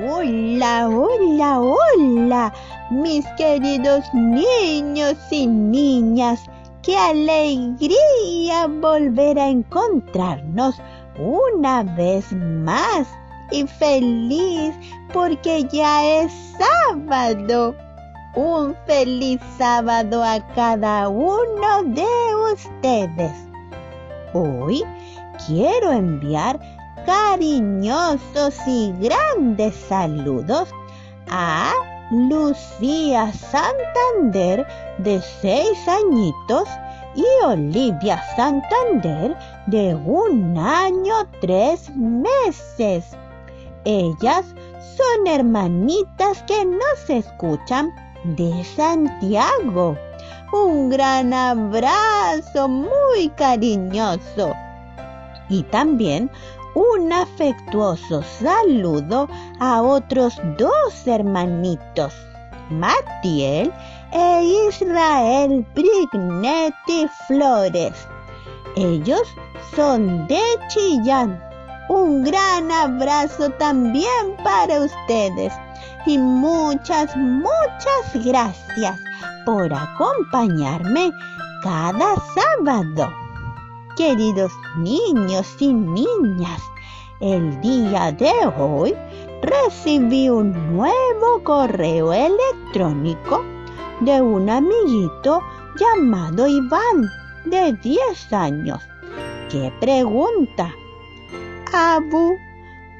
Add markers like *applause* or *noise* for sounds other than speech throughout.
Hola, hola, hola, mis queridos niños y niñas. Qué alegría volver a encontrarnos una vez más y feliz porque ya es sábado. Un feliz sábado a cada uno de ustedes. Hoy quiero enviar cariñosos y grandes saludos a Lucía Santander de seis añitos y Olivia Santander de un año tres meses. Ellas son hermanitas que nos escuchan de Santiago. Un gran abrazo muy cariñoso. Y también un afectuoso saludo a otros dos hermanitos, Matiel e Israel Brignetti Flores. Ellos son de Chillán. Un gran abrazo también para ustedes y muchas, muchas gracias por acompañarme cada sábado. Queridos niños y niñas, el día de hoy recibí un nuevo correo electrónico de un amiguito llamado Iván de 10 años que pregunta, Abu,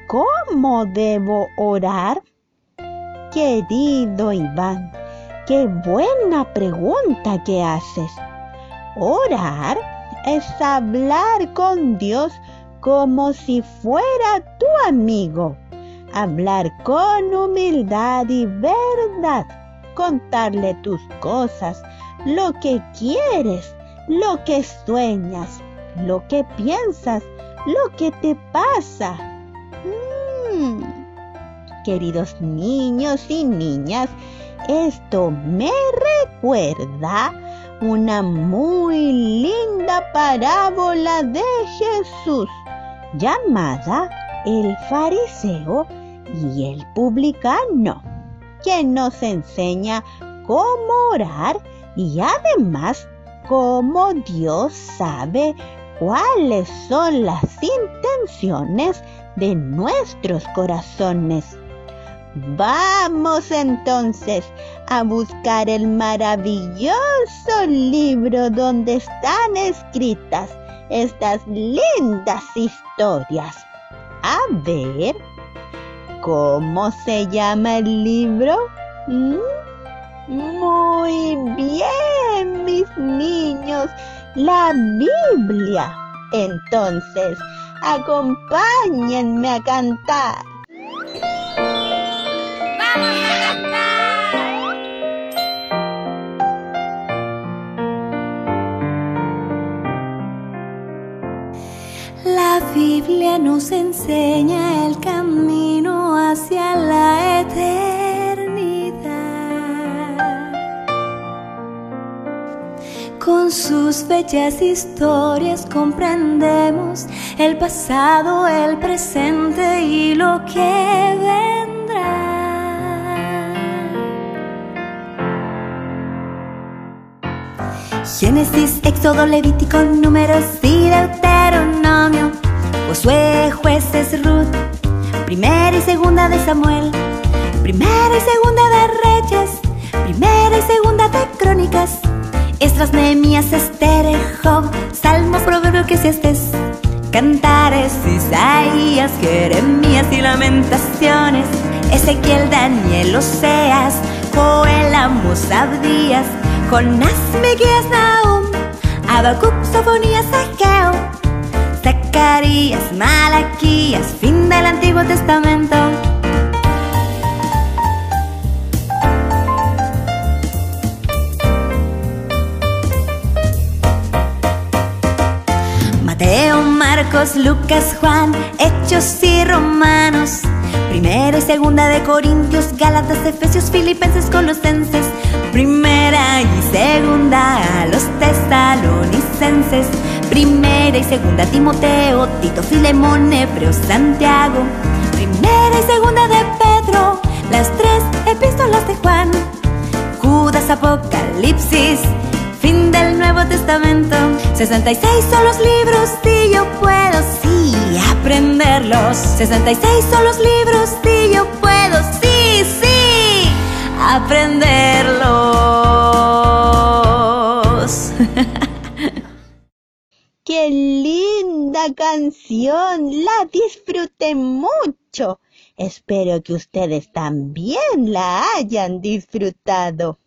¿cómo debo orar? Querido Iván, qué buena pregunta que haces. Orar es hablar con Dios como si fuera tu amigo. Hablar con humildad y verdad. Contarle tus cosas, lo que quieres, lo que sueñas, lo que piensas, lo que te pasa. Mm. Queridos niños y niñas, esto me recuerda una muy linda parábola de Jesús llamada El fariseo y el publicano, que nos enseña cómo orar y además cómo Dios sabe cuáles son las intenciones de nuestros corazones. Vamos entonces a buscar el maravilloso libro donde están escritas estas lindas historias. A ver, ¿cómo se llama el libro? ¿Mm? Muy bien, mis niños, la Biblia. Entonces, acompáñenme a cantar. La Biblia nos enseña el camino hacia la eternidad. Con sus bellas historias comprendemos el pasado, el presente y lo que vendrá. Génesis, Éxodo, Levítico, Números y Josué, Jueces, Ruth, Primera y Segunda de Samuel, Primera y Segunda de Reyes, Primera y Segunda de Crónicas, Estras, Nehemías, Esther, Job, Salmos, Proverbios, Eclesiastes, Cantares, Isaías, Jeremías y Lamentaciones, Ezequiel, Daniel, Oseas, Joel, Amos, Abdías, Jonás, Miqueas, Nahum, Habacuc, Sofonías, Ageo, Zacarías, Malaquías, fin del Antiguo Testamento. Mateo, Marcos, Lucas, Juan, Hechos y Romanos. Primera y segunda de Corintios, Gálatas, Efesios, Filipenses, Colosenses. Primera y segunda a los tesalonicenses. Primera y segunda Timoteo, Tito, Filemón, Hebreo, Santiago. Primera y segunda de Pedro. Las tres epístolas de Juan, Judas, Apocalipsis, fin del Nuevo Testamento. 66 son los libros y yo puedo, sí, aprenderlos. 66 son los libros y yo puedo, sí, sí, aprenderlos. ¡Qué linda canción! La disfruté mucho. Espero que ustedes también la hayan disfrutado.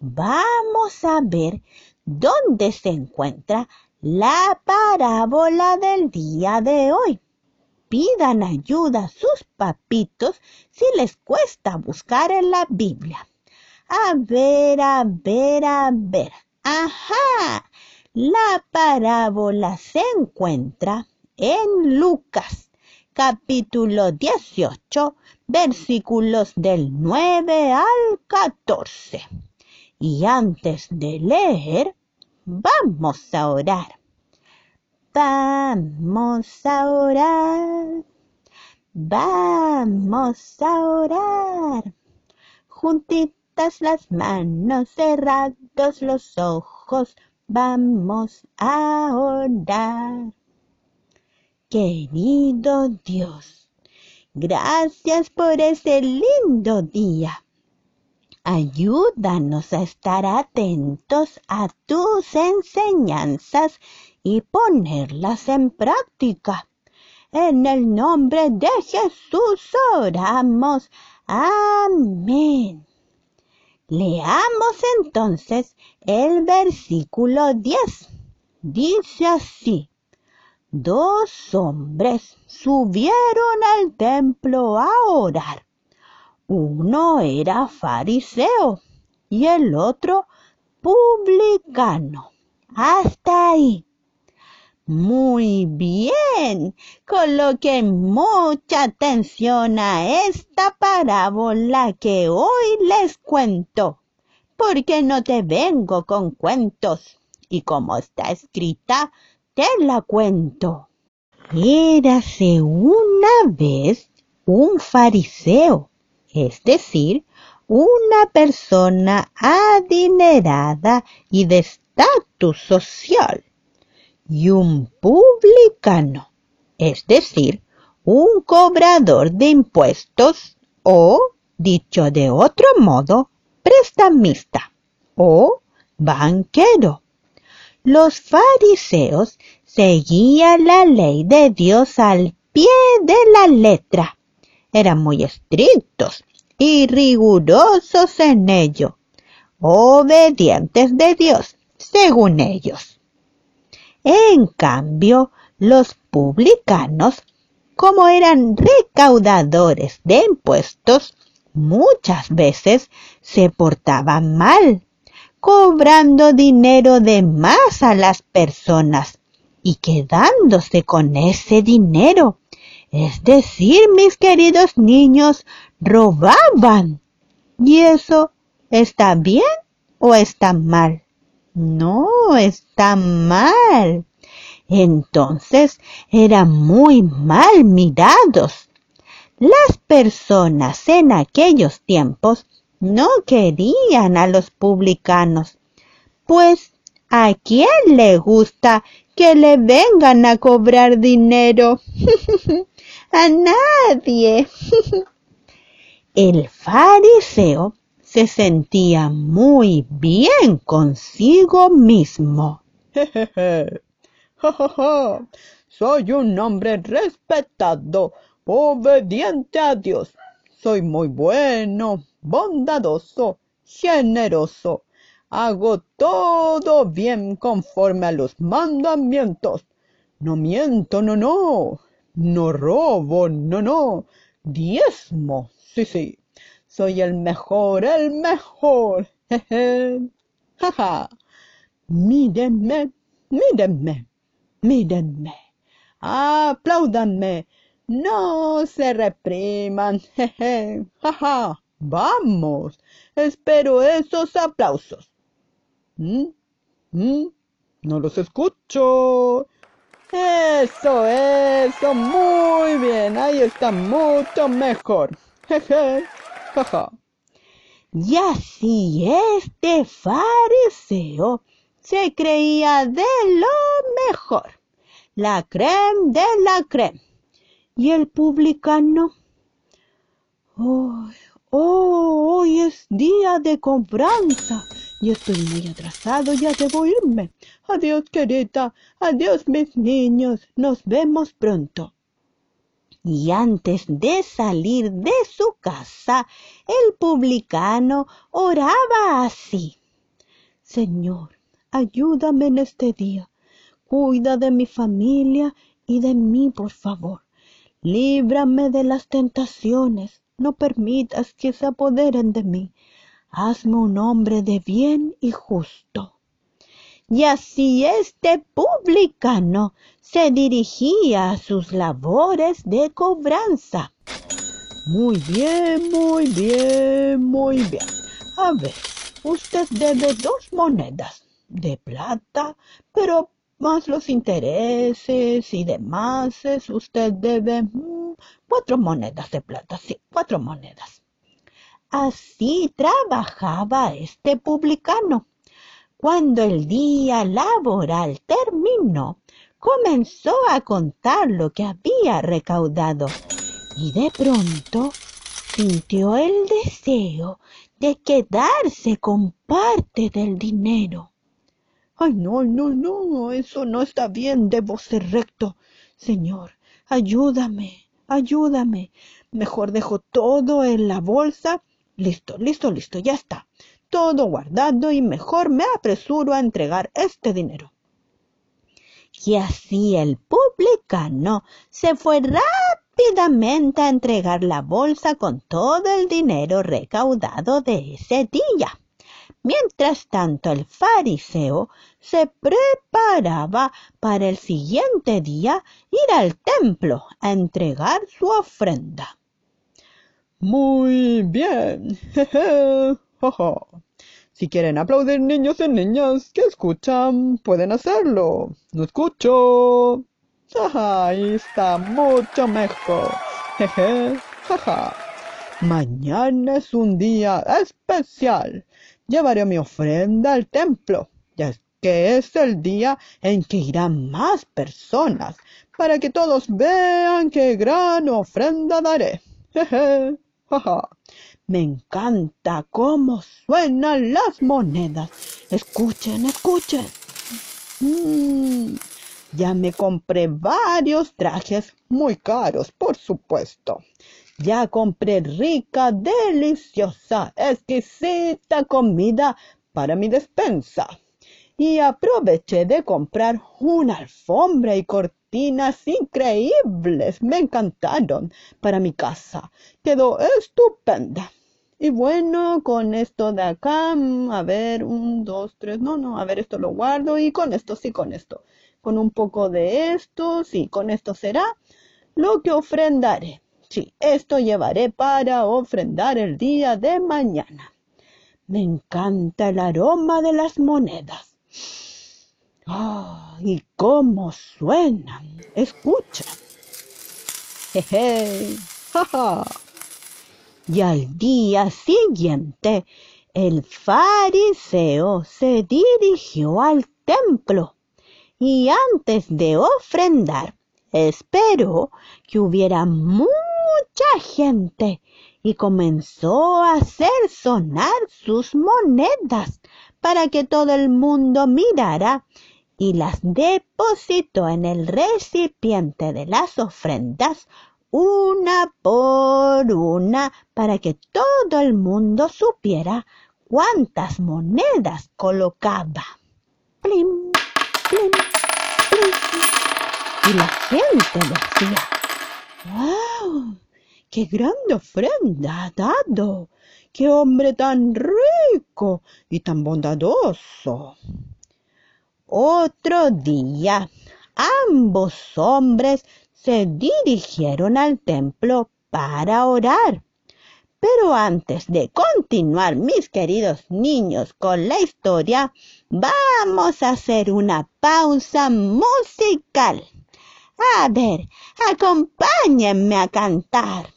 Vamos a ver dónde se encuentra la parábola del día de hoy. Pidan ayuda a sus papitos si les cuesta buscar en la Biblia. A ver, a ver, a ver. Ajá. La parábola se encuentra en Lucas capítulo 18 versículos del 9 al 14. Y antes de leer, vamos a orar. Vamos a orar. Vamos a orar. Juntitas las manos, cerrados los ojos, Vamos a orar. Querido Dios, gracias por ese lindo día. Ayúdanos a estar atentos a tus enseñanzas y ponerlas en práctica. En el nombre de Jesús oramos. Amén. Leamos entonces el versículo 10. Dice así, dos hombres subieron al templo a orar. Uno era fariseo y el otro publicano. Hasta ahí. Muy bien. Coloquen mucha atención a esta parábola que hoy les cuento, porque no te vengo con cuentos y como está escrita, te la cuento. Érase una vez un fariseo, es decir, una persona adinerada y de estatus social y un publicano, es decir, un cobrador de impuestos o, dicho de otro modo, prestamista o banquero. Los fariseos seguían la ley de Dios al pie de la letra. Eran muy estrictos y rigurosos en ello, obedientes de Dios, según ellos. En cambio, los publicanos, como eran recaudadores de impuestos, muchas veces se portaban mal, cobrando dinero de más a las personas y quedándose con ese dinero. Es decir, mis queridos niños, robaban. ¿Y eso está bien o está mal? No, está mal. Entonces eran muy mal mirados. Las personas en aquellos tiempos no querían a los publicanos, pues ¿a quién le gusta que le vengan a cobrar dinero? *laughs* a nadie. *laughs* El fariseo se sentía muy bien consigo mismo. Soy un hombre respetado, obediente a Dios. Soy muy bueno, bondadoso, generoso. Hago todo bien conforme a los mandamientos. No miento, no, no. No robo, no, no. Diezmo, sí, sí. Soy el mejor, el mejor. *laughs* Jaja. Mírenme, mírenme, mírenme. Apláudanme. No se repriman. *laughs* Jaja. Vamos. Espero esos aplausos. ¿Mm? ¿Mm? No los escucho. Eso, eso, muy bien, ahí está mucho mejor. jeje. *laughs* Y así este fariseo se creía de lo mejor, la creme de la creme. Y el publicano, oh, oh, hoy es día de cobranza y estoy muy atrasado, ya debo irme. Adiós, querida, adiós, mis niños, nos vemos pronto. Y antes de salir de su casa, el publicano oraba así. Señor, ayúdame en este día. Cuida de mi familia y de mí, por favor. Líbrame de las tentaciones. No permitas que se apoderen de mí. Hazme un hombre de bien y justo. Y así este publicano se dirigía a sus labores de cobranza. Muy bien, muy bien, muy bien. A ver, usted debe dos monedas de plata, pero más los intereses y demás, usted debe mm, cuatro monedas de plata, sí, cuatro monedas. Así trabajaba este publicano. Cuando el día laboral terminó, comenzó a contar lo que había recaudado y de pronto sintió el deseo de quedarse con parte del dinero. Ay, no, no, no, eso no está bien, debo ser recto. Señor, ayúdame, ayúdame. Mejor dejo todo en la bolsa Listo, listo, listo, ya está. Todo guardado y mejor me apresuro a entregar este dinero. Y así el publicano se fue rápidamente a entregar la bolsa con todo el dinero recaudado de ese día. Mientras tanto el fariseo se preparaba para el siguiente día ir al templo a entregar su ofrenda. Muy bien. Jeje. *laughs* Si quieren aplaudir niños y niñas que escuchan, pueden hacerlo. No escucho. Ahí está mucho mejor. Jeje. Jaja. Mañana es un día especial. Llevaré mi ofrenda al templo, ya que es el día en que irán más personas, para que todos vean qué gran ofrenda daré. Jeje. Me encanta cómo suenan las monedas. Escuchen, escuchen. Mm, ya me compré varios trajes muy caros, por supuesto. Ya compré rica, deliciosa, exquisita comida para mi despensa. Y aproveché de comprar una alfombra y cortina increíbles. Me encantaron para mi casa. Quedó estupenda. Y bueno, con esto de acá, mm, a ver, un, dos, tres, no, no, a ver, esto lo guardo y con esto, sí, con esto. Con un poco de esto, sí, con esto será lo que ofrendaré. Sí, esto llevaré para ofrendar el día de mañana. Me encanta el aroma de las monedas. ¡Ah! ¡Y cómo suenan! Escucha. Jeje. Ja, Y al día siguiente, el fariseo se dirigió al templo y antes de ofrendar, esperó que hubiera mucha gente y comenzó a hacer sonar sus monedas para que todo el mundo mirara y las depositó en el recipiente de las ofrendas una por una para que todo el mundo supiera cuántas monedas colocaba. Plim, plim, plim. Y la gente decía, ¡Wow! ¡Qué grande ofrenda ha dado! ¡Qué hombre tan rico y tan bondadoso! Otro día, ambos hombres se dirigieron al templo para orar. Pero antes de continuar, mis queridos niños, con la historia, vamos a hacer una pausa musical. A ver, acompáñenme a cantar.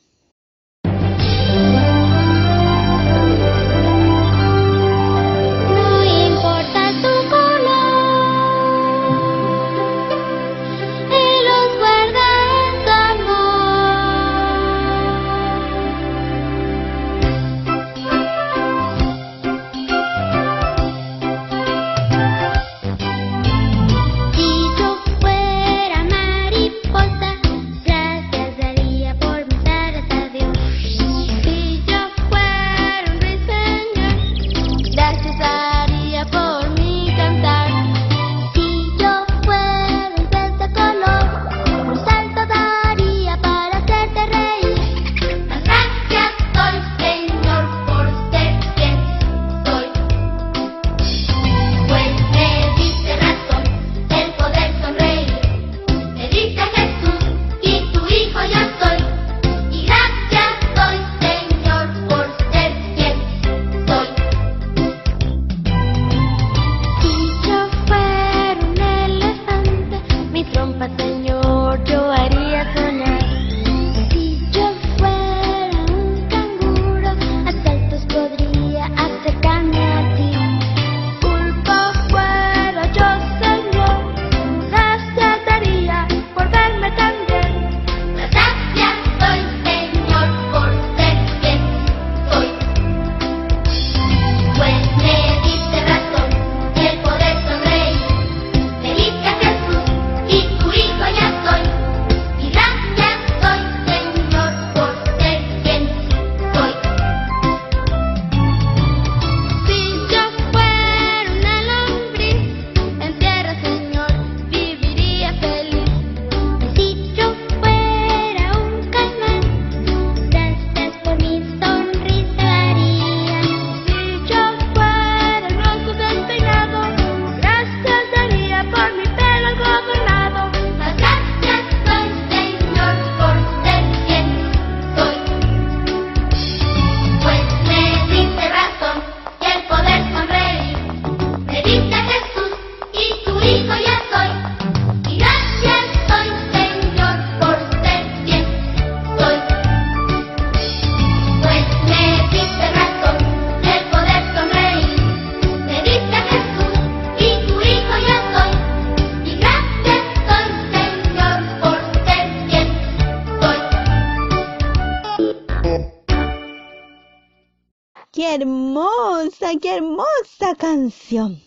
Qué hermosa canción!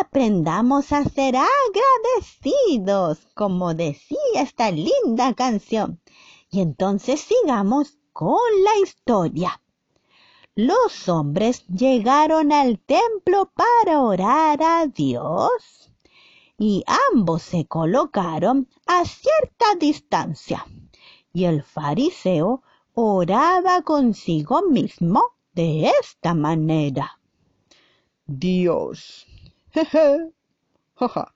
Aprendamos a ser agradecidos, como decía esta linda canción. Y entonces sigamos con la historia. Los hombres llegaron al templo para orar a Dios y ambos se colocaron a cierta distancia. Y el fariseo oraba consigo mismo de esta manera. Dios, jeje, jaja,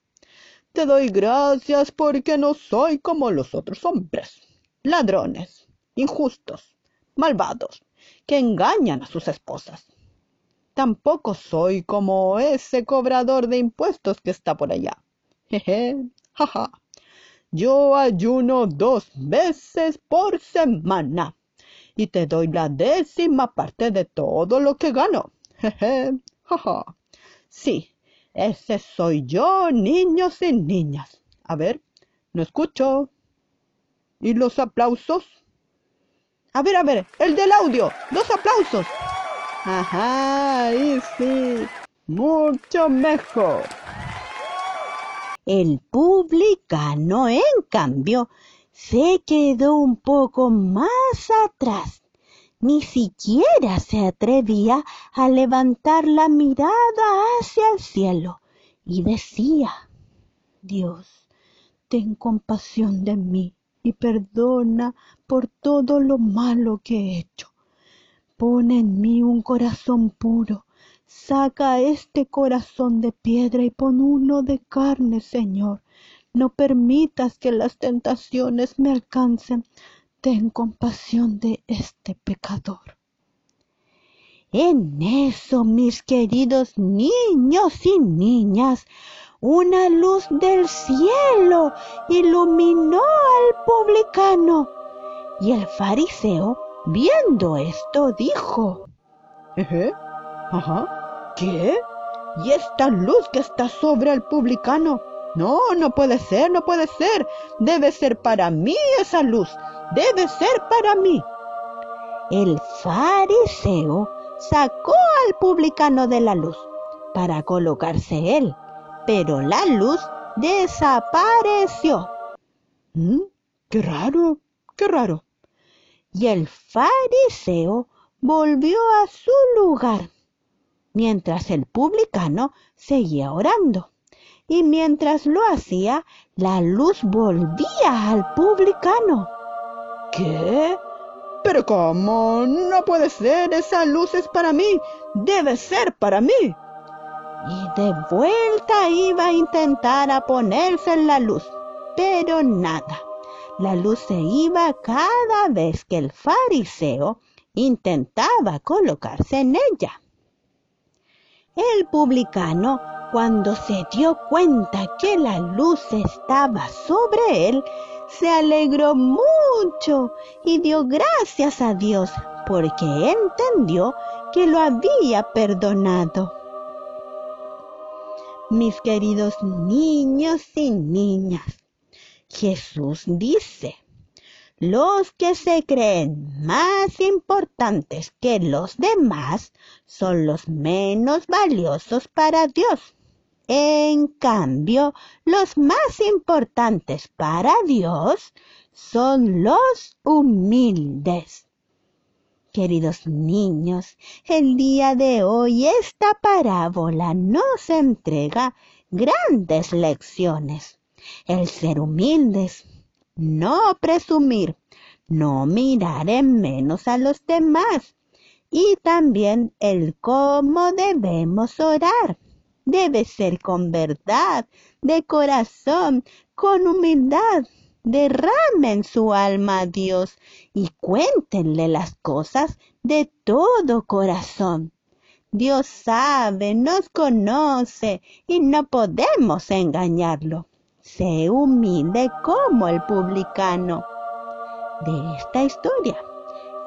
te doy gracias porque no soy como los otros hombres, ladrones, injustos, malvados, que engañan a sus esposas. Tampoco soy como ese cobrador de impuestos que está por allá. Jeje, jaja. Yo ayuno dos veces por semana y te doy la décima parte de todo lo que gano. Jeje, Sí, ese soy yo, niños y niñas. A ver, no escucho. ¿Y los aplausos? A ver, a ver, el del audio, los aplausos. Ajá, ahí sí, mucho mejor. El publicano, en cambio, se quedó un poco más atrás. Ni siquiera se atrevía a levantar la mirada hacia el cielo y decía, Dios, ten compasión de mí y perdona por todo lo malo que he hecho. Pon en mí un corazón puro. Saca este corazón de piedra y pon uno de carne, Señor. No permitas que las tentaciones me alcancen. Ten compasión de este pecador. En eso, mis queridos niños y niñas, una luz del cielo iluminó al publicano. Y el fariseo, viendo esto, dijo, Eje, ajá, ¿qué? ¿Y esta luz que está sobre el publicano? No, no puede ser, no puede ser. Debe ser para mí esa luz. Debe ser para mí. El fariseo sacó al publicano de la luz para colocarse él, pero la luz desapareció. ¿Mm? Qué raro, qué raro. Y el fariseo volvió a su lugar, mientras el publicano seguía orando y mientras lo hacía, la luz volvía al publicano. ¿Qué? ¿Pero cómo? No puede ser, esa luz es para mí, debe ser para mí. Y de vuelta iba a intentar a ponerse en la luz, pero nada. La luz se iba cada vez que el fariseo intentaba colocarse en ella. El publicano cuando se dio cuenta que la luz estaba sobre él, se alegró mucho y dio gracias a Dios porque entendió que lo había perdonado. Mis queridos niños y niñas, Jesús dice, los que se creen más importantes que los demás son los menos valiosos para Dios. En cambio, los más importantes para Dios son los humildes. Queridos niños, el día de hoy esta parábola nos entrega grandes lecciones. El ser humildes, no presumir, no mirar en menos a los demás y también el cómo debemos orar debe ser con verdad, de corazón, con humildad. Derramen su alma a Dios y cuéntenle las cosas de todo corazón. Dios sabe, nos conoce y no podemos engañarlo. Sé humilde como el publicano de esta historia,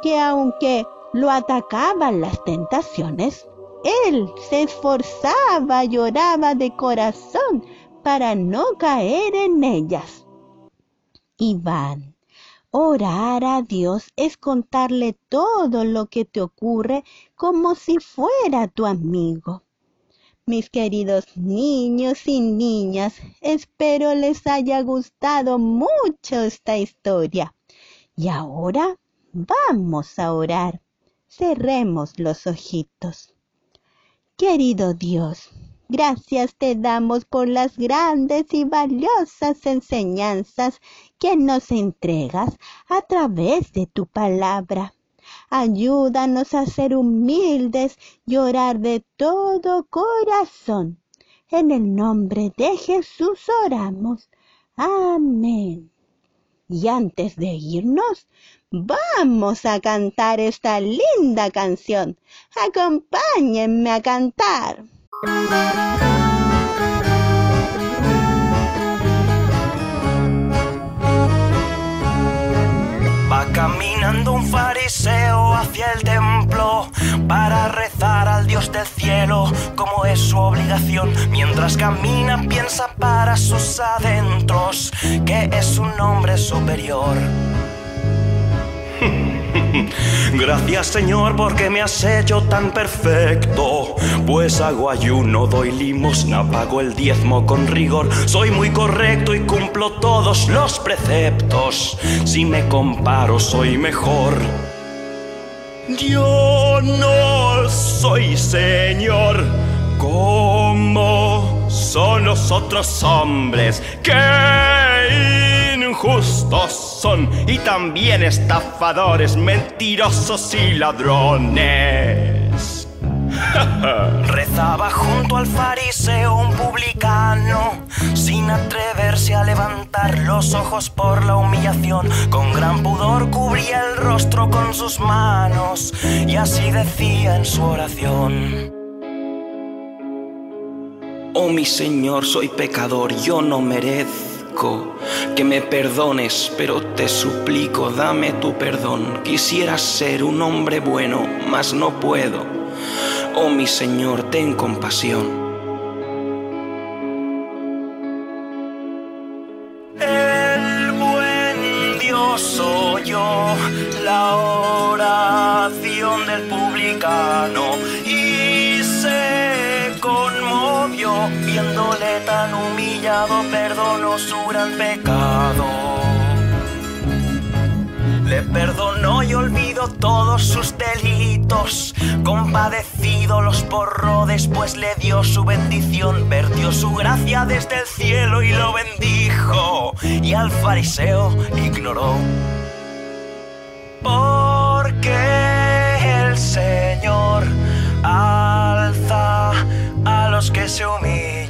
que aunque lo atacaban las tentaciones, él se esforzaba, lloraba de corazón para no caer en ellas. Iván, Orar a Dios es contarle todo lo que te ocurre como si fuera tu amigo. Mis queridos niños y niñas, espero les haya gustado mucho esta historia. Y ahora vamos a orar. Cerremos los ojitos. Querido Dios, gracias te damos por las grandes y valiosas enseñanzas que nos entregas a través de tu palabra. Ayúdanos a ser humildes y orar de todo corazón. En el nombre de Jesús oramos. Amén. Y antes de irnos, vamos a cantar esta linda canción. Acompáñenme a cantar. Caminando un fariseo hacia el templo para rezar al Dios del cielo como es su obligación. Mientras camina piensa para sus adentros que es un hombre superior. *laughs* Gracias Señor porque me has hecho tan perfecto. Pues hago ayuno, doy limosna, pago el diezmo con rigor. Soy muy correcto y cumplo todos los preceptos. Si me comparo soy mejor. Yo no soy Señor como son los otros hombres que injustos son y también estafadores, mentirosos y ladrones. *laughs* Rezaba junto al fariseo un publicano, sin atreverse a levantar los ojos por la humillación. Con gran pudor cubría el rostro con sus manos y así decía en su oración. Oh mi Señor, soy pecador, yo no merezco que me perdones, pero te suplico, dame tu perdón. Quisiera ser un hombre bueno, mas no puedo. Oh mi Señor, ten compasión. El buen Dios yo, la oración del publicano perdonó su gran pecado. Le perdonó y olvidó todos sus delitos. Compadecido los porró, después le dio su bendición. Vertió su gracia desde el cielo y lo bendijo. Y al fariseo ignoró. Porque el Señor alza a los que se humillan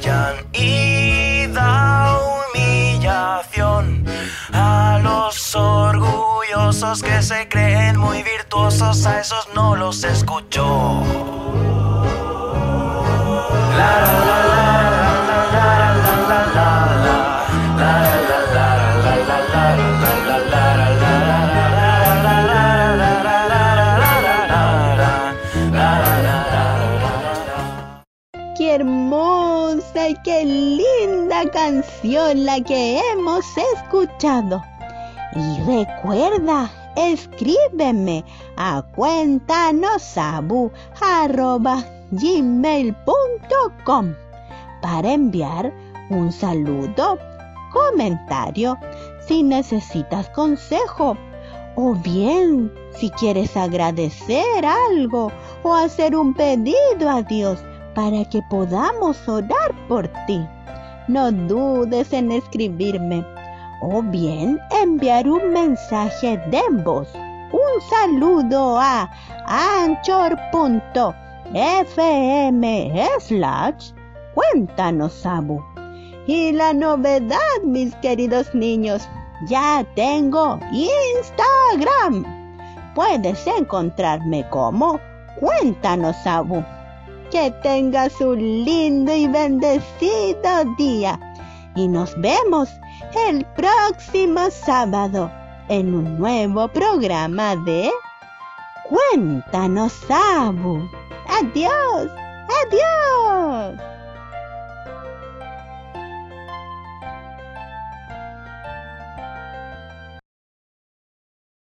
esos que se creen muy virtuosos, a esos no los escucho. La, la, la. hermosa y qué linda canción la que hemos escuchado. Y recuerda escríbeme a cuéntanosabu.gmail.com para enviar un saludo, comentario, si necesitas consejo o bien si quieres agradecer algo o hacer un pedido a Dios para que podamos orar por ti. No dudes en escribirme o bien enviar un mensaje de voz. Un saludo a anchor.fm slash cuéntanos Abu. Y la novedad, mis queridos niños, ya tengo Instagram. Puedes encontrarme como Cuéntanos Abu. Que tengas un lindo y bendecido día. Y nos vemos el próximo sábado en un nuevo programa de Cuéntanos Abu. Adiós, adiós.